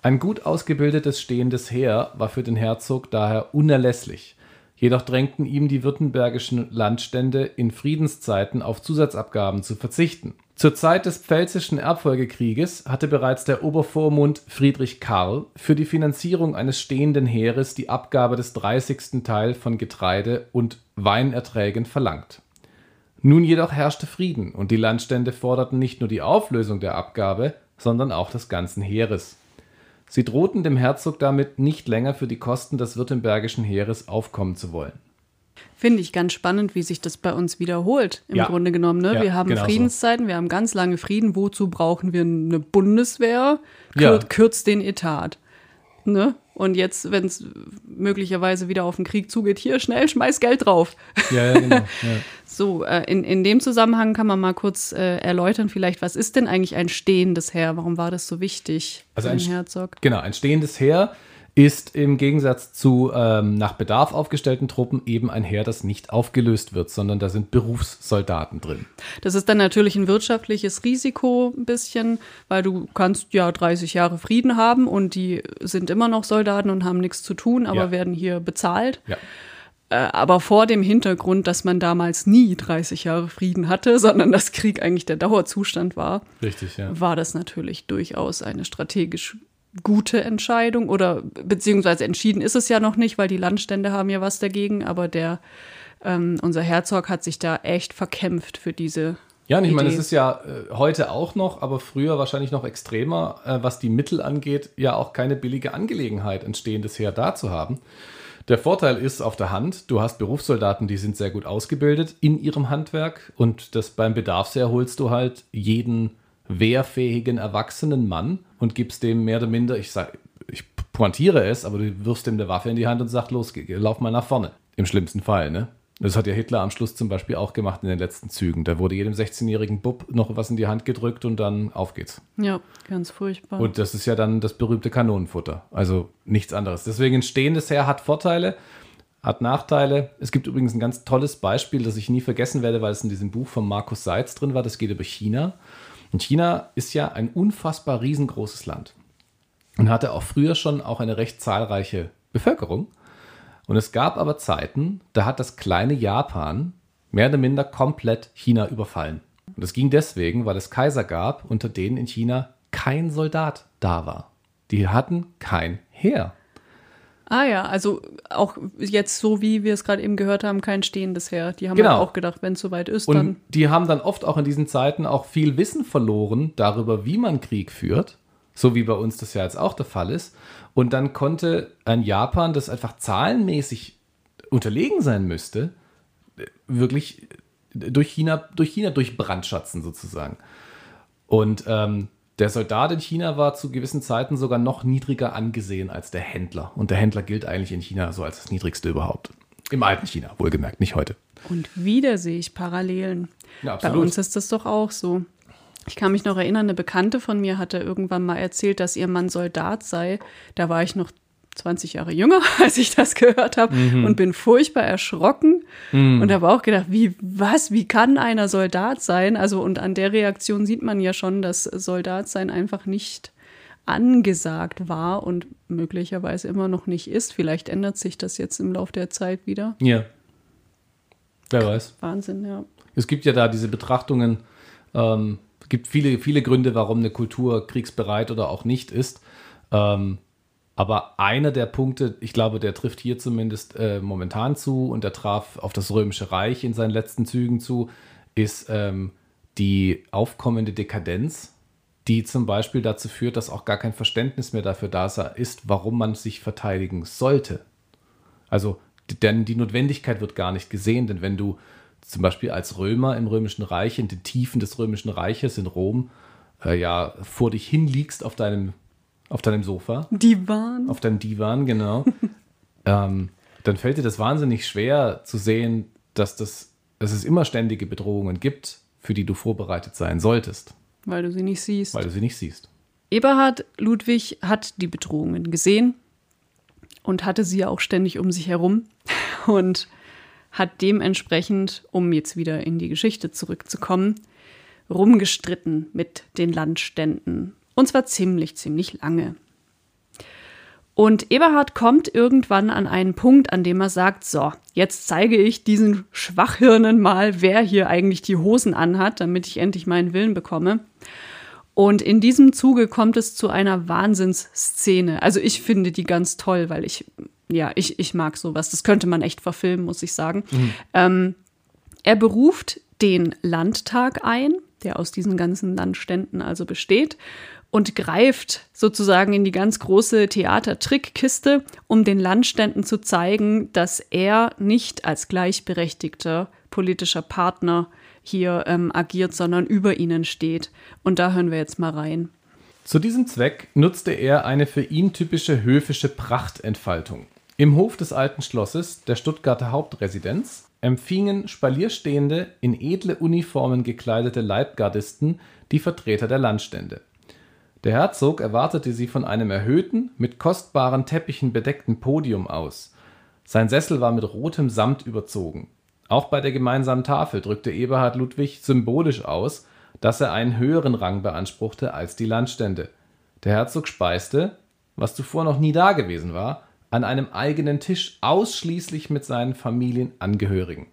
Ein gut ausgebildetes stehendes Heer war für den Herzog daher unerlässlich, jedoch drängten ihm die württembergischen Landstände in Friedenszeiten auf Zusatzabgaben zu verzichten. Zur Zeit des Pfälzischen Erbfolgekrieges hatte bereits der Obervormund Friedrich Karl für die Finanzierung eines stehenden Heeres die Abgabe des 30. Teil von Getreide und Weinerträgen verlangt. Nun jedoch herrschte Frieden und die Landstände forderten nicht nur die Auflösung der Abgabe, sondern auch des ganzen Heeres. Sie drohten dem Herzog damit, nicht länger für die Kosten des württembergischen Heeres aufkommen zu wollen. Finde ich ganz spannend, wie sich das bei uns wiederholt, im ja. Grunde genommen. Ne? Ja, wir haben genau Friedenszeiten, so. wir haben ganz lange Frieden. Wozu brauchen wir eine Bundeswehr? Kür ja. Kürzt den Etat. Ne? Und jetzt, wenn es möglicherweise wieder auf den Krieg zugeht, hier schnell, schmeiß Geld drauf. Ja, ja, genau. So, äh, in, in dem Zusammenhang kann man mal kurz äh, erläutern, vielleicht, was ist denn eigentlich ein stehendes Heer? Warum war das so wichtig also ein Herzog? Genau, ein stehendes Heer ist im Gegensatz zu ähm, nach Bedarf aufgestellten Truppen eben ein Heer, das nicht aufgelöst wird, sondern da sind Berufssoldaten drin. Das ist dann natürlich ein wirtschaftliches Risiko ein bisschen, weil du kannst ja 30 Jahre Frieden haben und die sind immer noch Soldaten und haben nichts zu tun, aber ja. werden hier bezahlt. Ja. Äh, aber vor dem Hintergrund, dass man damals nie 30 Jahre Frieden hatte, sondern dass Krieg eigentlich der Dauerzustand war, Richtig, ja. war das natürlich durchaus eine strategisch gute Entscheidung oder beziehungsweise entschieden ist es ja noch nicht, weil die Landstände haben ja was dagegen, aber der ähm, unser Herzog hat sich da echt verkämpft für diese. Ja, und ich meine, es ist ja äh, heute auch noch, aber früher wahrscheinlich noch extremer, äh, was die Mittel angeht, ja auch keine billige Angelegenheit, ein stehendes Heer da zu haben. Der Vorteil ist auf der Hand, du hast Berufssoldaten, die sind sehr gut ausgebildet in ihrem Handwerk und das beim Bedarfsheer holst du halt jeden wehrfähigen erwachsenen Mann und gibst dem mehr oder minder, ich sag, ich pointiere es, aber du wirfst ihm eine Waffe in die Hand und sagst, los, lauf mal nach vorne. Im schlimmsten Fall, ne? Das hat ja Hitler am Schluss zum Beispiel auch gemacht in den letzten Zügen. Da wurde jedem 16-jährigen Bub noch was in die Hand gedrückt und dann auf geht's. Ja, ganz furchtbar. Und das ist ja dann das berühmte Kanonenfutter. Also nichts anderes. Deswegen ein stehendes Heer hat Vorteile, hat Nachteile. Es gibt übrigens ein ganz tolles Beispiel, das ich nie vergessen werde, weil es in diesem Buch von Markus Seitz drin war. Das geht über China. Und China ist ja ein unfassbar riesengroßes Land und hatte auch früher schon auch eine recht zahlreiche Bevölkerung. Und es gab aber Zeiten, da hat das kleine Japan mehr oder minder komplett China überfallen. Und das ging deswegen, weil es Kaiser gab, unter denen in China kein Soldat da war. Die hatten kein Heer. Ah ja, also auch jetzt so, wie wir es gerade eben gehört haben, kein stehendes Heer. Die haben genau. halt auch gedacht, wenn es soweit ist, und dann. Die haben dann oft auch in diesen Zeiten auch viel Wissen verloren darüber, wie man Krieg führt, so wie bei uns das ja jetzt auch der Fall ist. Und dann konnte ein Japan, das einfach zahlenmäßig unterlegen sein müsste, wirklich durch China, durch China durchbrandschatzen sozusagen. Und ähm, der Soldat in China war zu gewissen Zeiten sogar noch niedriger angesehen als der Händler. Und der Händler gilt eigentlich in China so als das niedrigste überhaupt. Im alten China, wohlgemerkt, nicht heute. Und wieder sehe ich Parallelen. Ja, Bei uns ist das doch auch so. Ich kann mich noch erinnern, eine Bekannte von mir hatte irgendwann mal erzählt, dass ihr Mann Soldat sei. Da war ich noch 20 Jahre jünger, als ich das gehört habe mhm. und bin furchtbar erschrocken Mm. Und habe auch gedacht, wie, was, wie kann einer Soldat sein? Also, und an der Reaktion sieht man ja schon, dass Soldat sein einfach nicht angesagt war und möglicherweise immer noch nicht ist. Vielleicht ändert sich das jetzt im Laufe der Zeit wieder. Ja. Wer weiß. Wahnsinn, ja. Es gibt ja da diese Betrachtungen, ähm, es gibt viele, viele Gründe, warum eine Kultur kriegsbereit oder auch nicht ist. Ähm, aber einer der Punkte, ich glaube, der trifft hier zumindest äh, momentan zu und der traf auf das Römische Reich in seinen letzten Zügen zu, ist ähm, die aufkommende Dekadenz, die zum Beispiel dazu führt, dass auch gar kein Verständnis mehr dafür da ist, warum man sich verteidigen sollte. Also, denn die Notwendigkeit wird gar nicht gesehen, denn wenn du zum Beispiel als Römer im Römischen Reich, in den Tiefen des Römischen Reiches in Rom, äh, ja, vor dich hinliegst auf deinem auf deinem Sofa. Divan. Auf deinem Divan, genau. ähm, dann fällt dir das wahnsinnig schwer zu sehen, dass, das, dass es immer ständige Bedrohungen gibt, für die du vorbereitet sein solltest. Weil du sie nicht siehst. Weil du sie nicht siehst. Eberhard Ludwig hat die Bedrohungen gesehen und hatte sie ja auch ständig um sich herum und hat dementsprechend, um jetzt wieder in die Geschichte zurückzukommen, rumgestritten mit den Landständen und zwar ziemlich, ziemlich lange. Und Eberhard kommt irgendwann an einen Punkt, an dem er sagt, so, jetzt zeige ich diesen Schwachhirnen mal, wer hier eigentlich die Hosen anhat, damit ich endlich meinen Willen bekomme. Und in diesem Zuge kommt es zu einer Wahnsinnsszene. Also ich finde die ganz toll, weil ich, ja, ich, ich mag sowas. Das könnte man echt verfilmen, muss ich sagen. Mhm. Ähm, er beruft den Landtag ein, der aus diesen ganzen Landständen also besteht und greift sozusagen in die ganz große Theatertrickkiste, um den Landständen zu zeigen, dass er nicht als gleichberechtigter politischer Partner hier ähm, agiert, sondern über ihnen steht. Und da hören wir jetzt mal rein. Zu diesem Zweck nutzte er eine für ihn typische höfische Prachtentfaltung. Im Hof des alten Schlosses, der Stuttgarter Hauptresidenz, empfingen spalierstehende, in edle Uniformen gekleidete Leibgardisten die Vertreter der Landstände. Der Herzog erwartete sie von einem erhöhten, mit kostbaren Teppichen bedeckten Podium aus. Sein Sessel war mit rotem Samt überzogen. Auch bei der gemeinsamen Tafel drückte Eberhard Ludwig symbolisch aus, dass er einen höheren Rang beanspruchte als die Landstände. Der Herzog speiste, was zuvor noch nie dagewesen war, an einem eigenen Tisch ausschließlich mit seinen Familienangehörigen.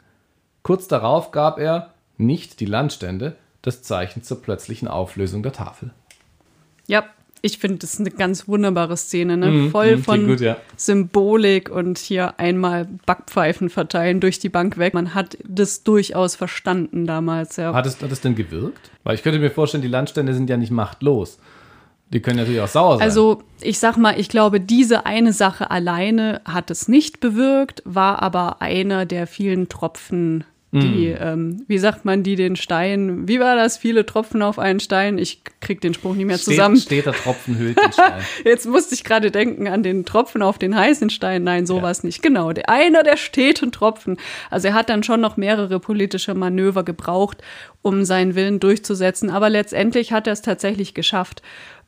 Kurz darauf gab er, nicht die Landstände, das Zeichen zur plötzlichen Auflösung der Tafel. Ja, ich finde, das ist eine ganz wunderbare Szene, ne? Mm, voll mm, von gut, ja. Symbolik und hier einmal Backpfeifen verteilen durch die Bank weg. Man hat das durchaus verstanden damals, ja. Hat es, hat es denn gewirkt? Weil ich könnte mir vorstellen, die Landstände sind ja nicht machtlos. Die können natürlich auch sauer sein. Also, ich sag mal, ich glaube, diese eine Sache alleine hat es nicht bewirkt, war aber einer der vielen Tropfen die, mm. ähm, wie sagt man, die den Stein, wie war das? Viele Tropfen auf einen Stein. Ich krieg den Spruch nicht mehr steht, zusammen. Steht der Tropfen hüllt den Stein. Jetzt musste ich gerade denken an den Tropfen auf den heißen Stein. Nein, sowas ja. nicht. Genau, der, einer der steten Tropfen. Also er hat dann schon noch mehrere politische Manöver gebraucht, um seinen Willen durchzusetzen. Aber letztendlich hat er es tatsächlich geschafft,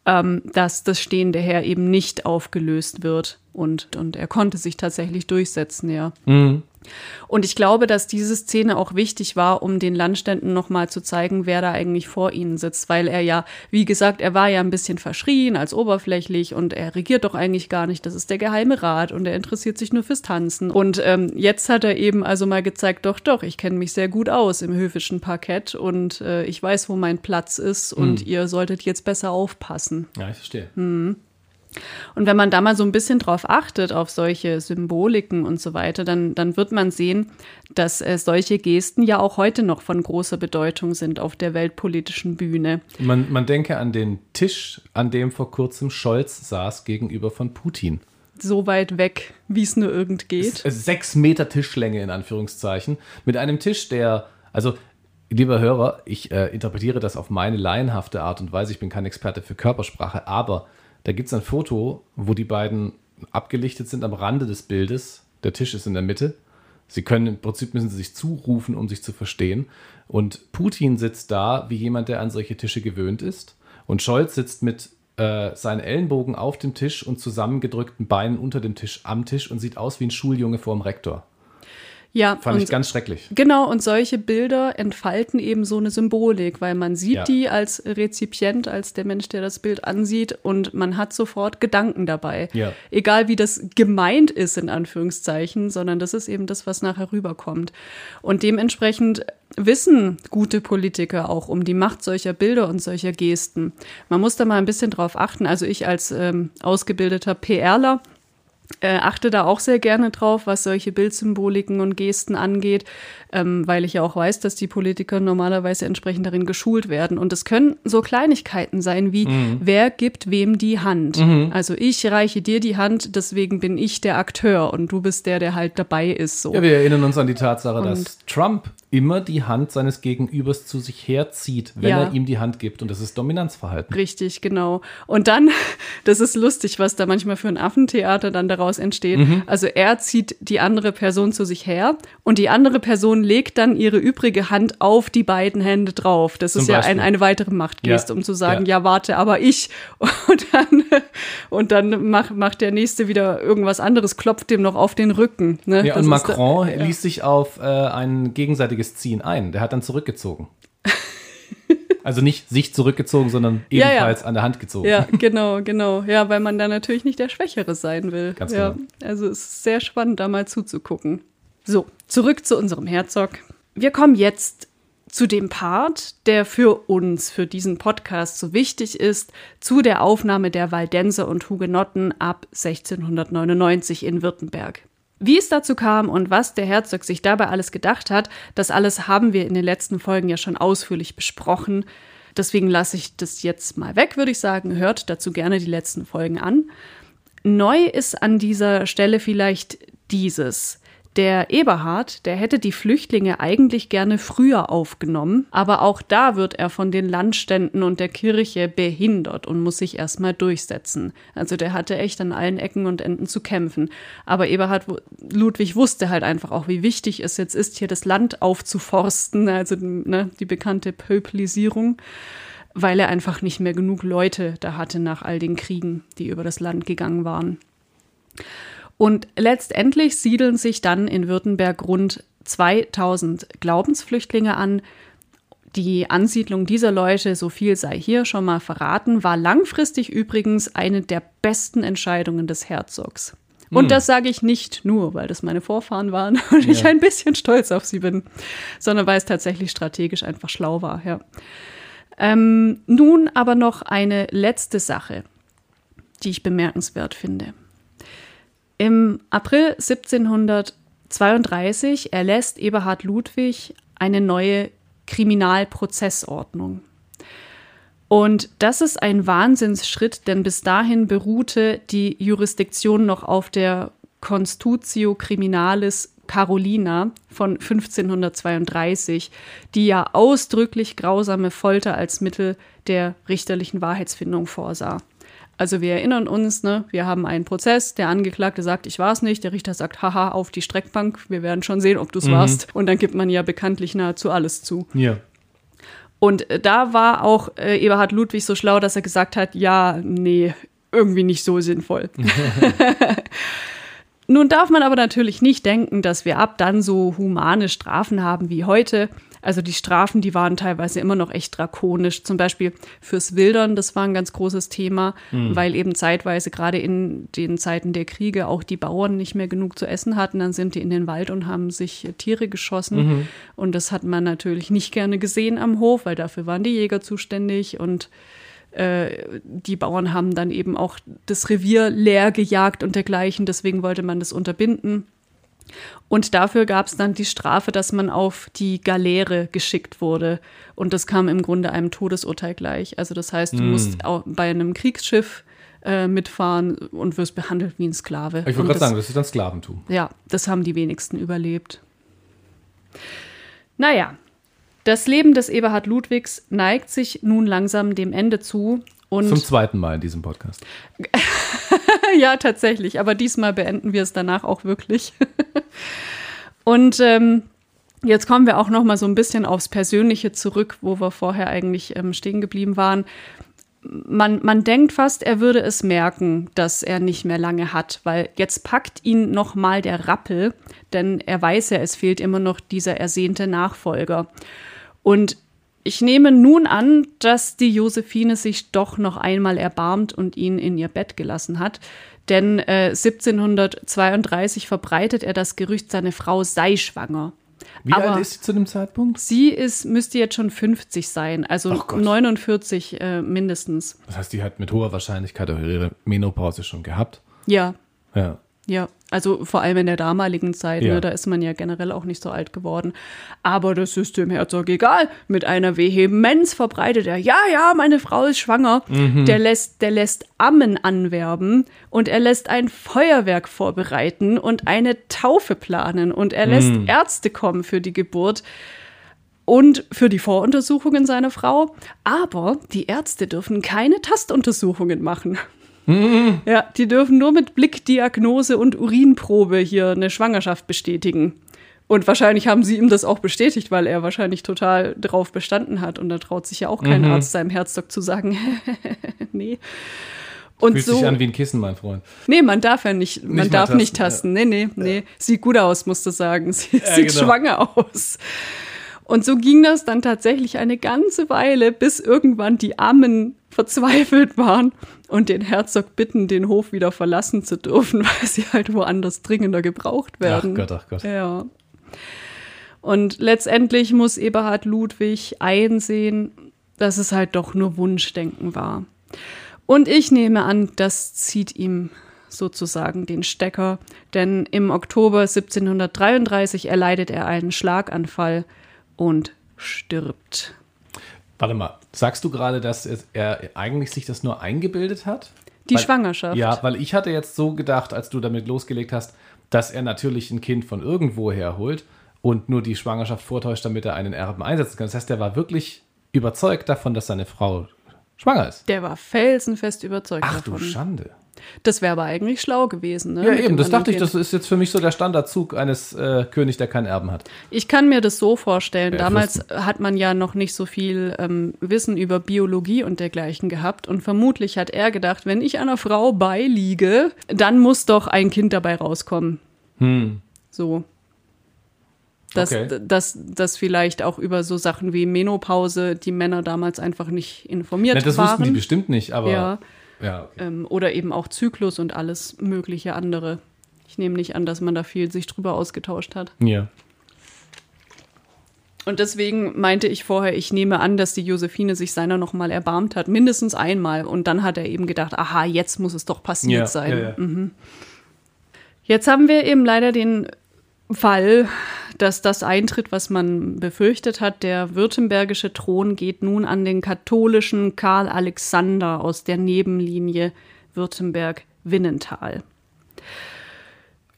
ähm, dass das stehende Heer eben nicht aufgelöst wird. Und, und er konnte sich tatsächlich durchsetzen, ja. Mhm. Und ich glaube, dass diese Szene auch wichtig war, um den Landständen nochmal zu zeigen, wer da eigentlich vor ihnen sitzt, weil er ja, wie gesagt, er war ja ein bisschen verschrien als oberflächlich und er regiert doch eigentlich gar nicht. Das ist der Geheime Rat und er interessiert sich nur fürs Tanzen. Und ähm, jetzt hat er eben also mal gezeigt, doch, doch, ich kenne mich sehr gut aus im höfischen Parkett und äh, ich weiß, wo mein Platz ist und mhm. ihr solltet jetzt besser aufpassen. Ja, ich verstehe. Mhm. Und wenn man da mal so ein bisschen drauf achtet, auf solche Symboliken und so weiter, dann, dann wird man sehen, dass äh, solche Gesten ja auch heute noch von großer Bedeutung sind auf der weltpolitischen Bühne. Man, man denke an den Tisch, an dem vor kurzem Scholz saß gegenüber von Putin. So weit weg, wie es nur irgend geht. Sechs Meter Tischlänge in Anführungszeichen. Mit einem Tisch, der, also Lieber Hörer, ich äh, interpretiere das auf meine laienhafte Art und Weise. Ich bin kein Experte für Körpersprache, aber da gibt es ein Foto, wo die beiden abgelichtet sind am Rande des Bildes. Der Tisch ist in der Mitte. Sie können im Prinzip müssen sie sich zurufen, um sich zu verstehen. Und Putin sitzt da wie jemand, der an solche Tische gewöhnt ist. Und Scholz sitzt mit äh, seinen Ellenbogen auf dem Tisch und zusammengedrückten Beinen unter dem Tisch am Tisch und sieht aus wie ein Schuljunge vor dem Rektor. Ja, Fand ich ganz schrecklich. Genau, und solche Bilder entfalten eben so eine Symbolik, weil man sieht Ja. die als Rezipient, als der Mensch, der das Bild ansieht, und man hat sofort Gedanken dabei. Ja. Egal wie das gemeint ist, in Anführungszeichen, sondern das ist eben das, was nachher rüberkommt. Und dementsprechend wissen gute Politiker auch um die Macht solcher Bilder und solcher Gesten. Man muss da mal ein bisschen drauf achten. Also ich als ähm, ausgebildeter PRler äh, achte da auch sehr gerne drauf, was solche Bildsymboliken und Gesten angeht, ähm, weil ich ja auch weiß, dass die Politiker normalerweise entsprechend darin geschult werden. Und es können so Kleinigkeiten sein wie, wer gibt wem die Hand? Also ich reiche dir die Hand, deswegen bin ich der Akteur und du bist der, der halt dabei ist. So. Ja, wir erinnern uns an die Tatsache, dass Trump immer die Hand seines Gegenübers zu sich herzieht, wenn Ja. er ihm die Hand gibt. Und das ist Dominanzverhalten. Richtig, genau. Und dann, das ist lustig, was da manchmal für ein Affentheater dann daraus entsteht. Mhm. Also er zieht die andere Person zu sich her und die andere Person legt dann ihre übrige Hand auf die beiden Hände drauf. Das Zum ist ja ein, eine weitere Machtgeste, Ja, um zu sagen, ja. ja. warte, aber ich. Und dann, und dann macht, macht der Nächste wieder irgendwas anderes, klopft dem noch auf den Rücken. Ne? Ja, Das und da- Macron ja. ließ sich auf äh, ein gegenseitiges Ziehen ein. Der hat dann zurückgezogen. Also nicht sich zurückgezogen, sondern Ja, ja. ebenfalls an der Hand gezogen. Ja, genau, genau. Ja, weil man da natürlich nicht der Schwächere sein will. Ganz ja, genau. Also es ist sehr spannend, da mal zuzugucken. So, zurück zu unserem Herzog. Wir kommen jetzt zu dem Part, der für uns, für diesen Podcast so wichtig ist, zu der Aufnahme der Waldenser und Hugenotten ab 1699 in Württemberg. Wie es dazu kam und was der Herzog sich dabei alles gedacht hat, das alles haben wir in den letzten Folgen ja schon ausführlich besprochen. Deswegen lasse ich das jetzt mal weg, würde ich sagen. Hört dazu gerne die letzten Folgen an. Neu ist an dieser Stelle vielleicht dieses. Der Eberhard, der hätte die Flüchtlinge eigentlich gerne früher aufgenommen, aber auch da wird er von den Landständen und der Kirche behindert und muss sich erstmal durchsetzen. Also der hatte echt an allen Ecken und Enden zu kämpfen. Aber Eberhard Ludwig wusste halt einfach auch, wie wichtig es jetzt ist, hier das Land aufzuforsten, also ne, die bekannte Pöpelisierung weil er einfach nicht mehr genug Leute da hatte nach all den Kriegen, die über das Land gegangen waren. Und letztendlich siedeln sich dann in Württemberg rund 2000 Glaubensflüchtlinge an. Die Ansiedlung dieser Leute, so viel sei hier schon mal verraten, war langfristig übrigens eine der besten Entscheidungen des Herzogs. Und das sage ich nicht nur, weil das meine Vorfahren waren und ich Ja. ein bisschen stolz auf sie bin, sondern weil es tatsächlich strategisch einfach schlau war. Ja. Ähm, nun aber noch eine letzte Sache, die ich bemerkenswert finde. Im April 1732 erlässt Eberhard Ludwig eine neue Kriminalprozessordnung. Und das ist ein Wahnsinnsschritt, denn bis dahin beruhte die Jurisdiktion noch auf der Constitutio Criminalis Carolina von 1532, die ja ausdrücklich grausame Folter als Mittel der richterlichen Wahrheitsfindung vorsah. Also wir erinnern uns, ne, wir haben einen Prozess, der Angeklagte sagt, ich war es nicht, der Richter sagt, haha, auf die Streckbank, wir werden schon sehen, ob du es warst. Und dann gibt man ja bekanntlich nahezu alles zu. Ja. Und äh, da war auch äh, Eberhard Ludwig so schlau, dass er gesagt hat, ja, nee, irgendwie nicht so sinnvoll. Nun darf man aber natürlich nicht denken, dass wir ab dann so humane Strafen haben wie heute. Also die Strafen, die waren teilweise immer noch echt drakonisch. Zum Beispiel fürs Wildern, das war ein ganz großes Thema, weil eben zeitweise gerade in den Zeiten der Kriege auch die Bauern nicht mehr genug zu essen hatten. Dann sind die in den Wald und haben sich äh, Tiere geschossen. Und das hat man natürlich nicht gerne gesehen am Hof, weil dafür waren die Jäger zuständig und äh, die Bauern haben dann eben auch das Revier leer gejagt und dergleichen. Deswegen wollte man das unterbinden. Und dafür gab es dann die Strafe, dass man auf die Galeere geschickt wurde. Und das kam im Grunde einem Todesurteil gleich. Also das heißt, du musst auch bei einem Kriegsschiff äh, mitfahren und wirst behandelt wie ein Sklave. Ich wollte gerade sagen, das ist dann Sklaventum. ja, das haben die wenigsten überlebt. Naja, das Leben des Eberhard Ludwigs neigt sich nun langsam dem Ende zu. Und Zum zweiten Mal in diesem Podcast. ja, tatsächlich. Aber diesmal beenden wir es danach auch wirklich. Und ähm, jetzt kommen wir auch noch mal so ein bisschen aufs Persönliche zurück, wo wir vorher eigentlich ähm, stehen geblieben waren. man, man denkt fast, er würde es merken, dass er nicht mehr lange hat, weil jetzt packt ihn noch mal der Rappel, denn er weiß ja, es fehlt immer noch dieser ersehnte Nachfolger. Und ich nehme nun an, dass die Josephine sich doch noch einmal erbarmt und ihn in ihr Bett gelassen hat. Denn äh, 1732 verbreitet er das Gerücht, seine Frau sei schwanger. Wie Aber alt ist sie zu dem Zeitpunkt? Sie ist, müsste jetzt schon 50 sein, also 49 äh, mindestens. Das heißt, die hat mit hoher Wahrscheinlichkeit auch ihre Menopause schon gehabt. Ja. Ja. Ja, also vor allem in der damaligen Zeit, ja. ne, da ist man ja generell auch nicht so alt geworden. Aber das ist dem Herzog egal. Mit einer Vehemenz verbreitet er, ja, ja, meine Frau ist schwanger. Mhm. Der, lässt, der lässt Ammen anwerben und er lässt ein Feuerwerk vorbereiten und eine Taufe planen und er lässt mhm. Ärzte kommen für die Geburt und für die Voruntersuchungen seiner Frau. Aber die Ärzte dürfen keine Tastuntersuchungen machen. Mhm. Ja, die dürfen nur mit Blickdiagnose und Urinprobe hier eine Schwangerschaft bestätigen. Und wahrscheinlich haben sie ihm das auch bestätigt, weil er wahrscheinlich total drauf bestanden hat. Und da traut sich ja auch kein mhm. Arzt seinem Herzog zu sagen, nee. Und Fühlt so, sich an wie ein Kissen, mein Freund. Nee, man darf ja nicht, man nicht darf tasten, nicht tasten. Ja. Nee, nee, nee. Ja. Sieht gut aus, musst du sagen. Sie, ja, sieht genau. schwanger aus. Und so ging das dann tatsächlich eine ganze Weile, bis irgendwann die Armen verzweifelt waren und den Herzog bitten, den Hof wieder verlassen zu dürfen, weil sie halt woanders dringender gebraucht werden. Ach Gott, ach Gott. Ja. Und letztendlich muss Eberhard Ludwig einsehen, dass es halt doch nur Wunschdenken war. Und ich nehme an, das zieht ihm sozusagen den Stecker, denn im Oktober 1733 erleidet er einen Schlaganfall und stirbt. Warte mal, sagst du gerade, dass er eigentlich sich das nur eingebildet hat? Die weil, Schwangerschaft. Ja, weil ich hatte jetzt so gedacht, als du damit losgelegt hast, dass er natürlich ein Kind von irgendwoher holt und nur die Schwangerschaft vortäuscht, damit er einen Erben einsetzen kann. Das heißt, er war wirklich überzeugt davon, dass seine Frau schwanger ist. Der war felsenfest überzeugt Ach, davon. Ach du Schande. Das wäre aber eigentlich schlau gewesen. Ne? Ja, eben, das dachte ich, das ist jetzt für mich so der Standardzug eines äh, Königs, der keinen Erben hat. Ich kann mir das so vorstellen. Ja, Damals Fürsten. hat man ja noch nicht so viel ähm, Wissen über Biologie und dergleichen gehabt. Und vermutlich hat er gedacht, wenn ich einer Frau beiliege, dann muss doch ein Kind dabei rauskommen. Hm. So. Dass, okay. dass, dass vielleicht auch über so Sachen wie Menopause die Männer damals einfach nicht informiert Na, das waren. Das wussten die bestimmt nicht, aber. Ja. Ja, okay. ähm, oder eben auch Zyklus und alles mögliche andere. Ich nehme nicht an, dass man da viel sich drüber ausgetauscht hat. Ja. Und deswegen meinte ich vorher, ich nehme an, dass die Josephine sich seiner noch mal erbarmt hat, mindestens einmal. Und dann hat er eben gedacht, aha, jetzt muss es doch passiert ja, sein. Ja. Mhm. Jetzt haben wir eben leider den Fall, dass das eintritt, was man befürchtet hat. Der württembergische Thron geht nun an den katholischen Karl Alexander aus der Nebenlinie Württemberg-Winnental.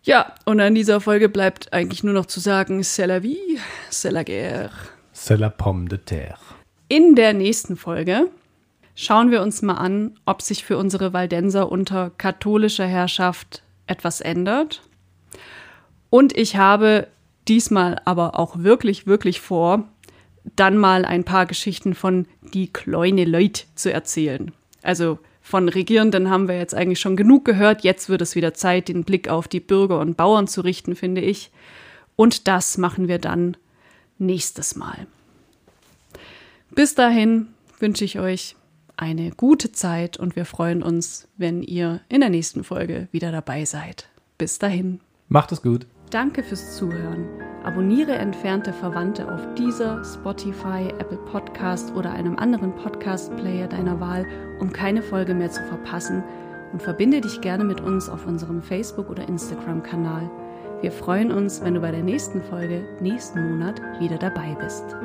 Ja, und an dieser Folge bleibt eigentlich nur noch zu sagen, c'est la vie, c'est la guerre. C'est la pomme de terre. In der nächsten Folge schauen wir uns mal an, ob sich für unsere Waldenser unter katholischer Herrschaft etwas ändert. Und ich habe diesmal aber auch wirklich, wirklich vor, dann mal ein paar Geschichten von die kleine Leut zu erzählen. Also von Regierenden haben wir jetzt eigentlich schon genug gehört. Jetzt wird es wieder Zeit, den Blick auf die Bürger und Bauern zu richten, finde ich. Und das machen wir dann nächstes Mal. Bis dahin wünsche ich euch eine gute Zeit und wir freuen uns, wenn ihr in der nächsten Folge wieder dabei seid. Bis dahin. Macht es gut. Danke fürs Zuhören. Abonniere entfernte Verwandte auf dieser, Spotify, Apple Podcast oder einem anderen Podcast-Player deiner Wahl, um keine Folge mehr zu verpassen und verbinde dich gerne mit uns auf unserem Facebook- oder Instagram-Kanal. Wir freuen uns, wenn du bei der nächsten Folge nächsten Monat wieder dabei bist.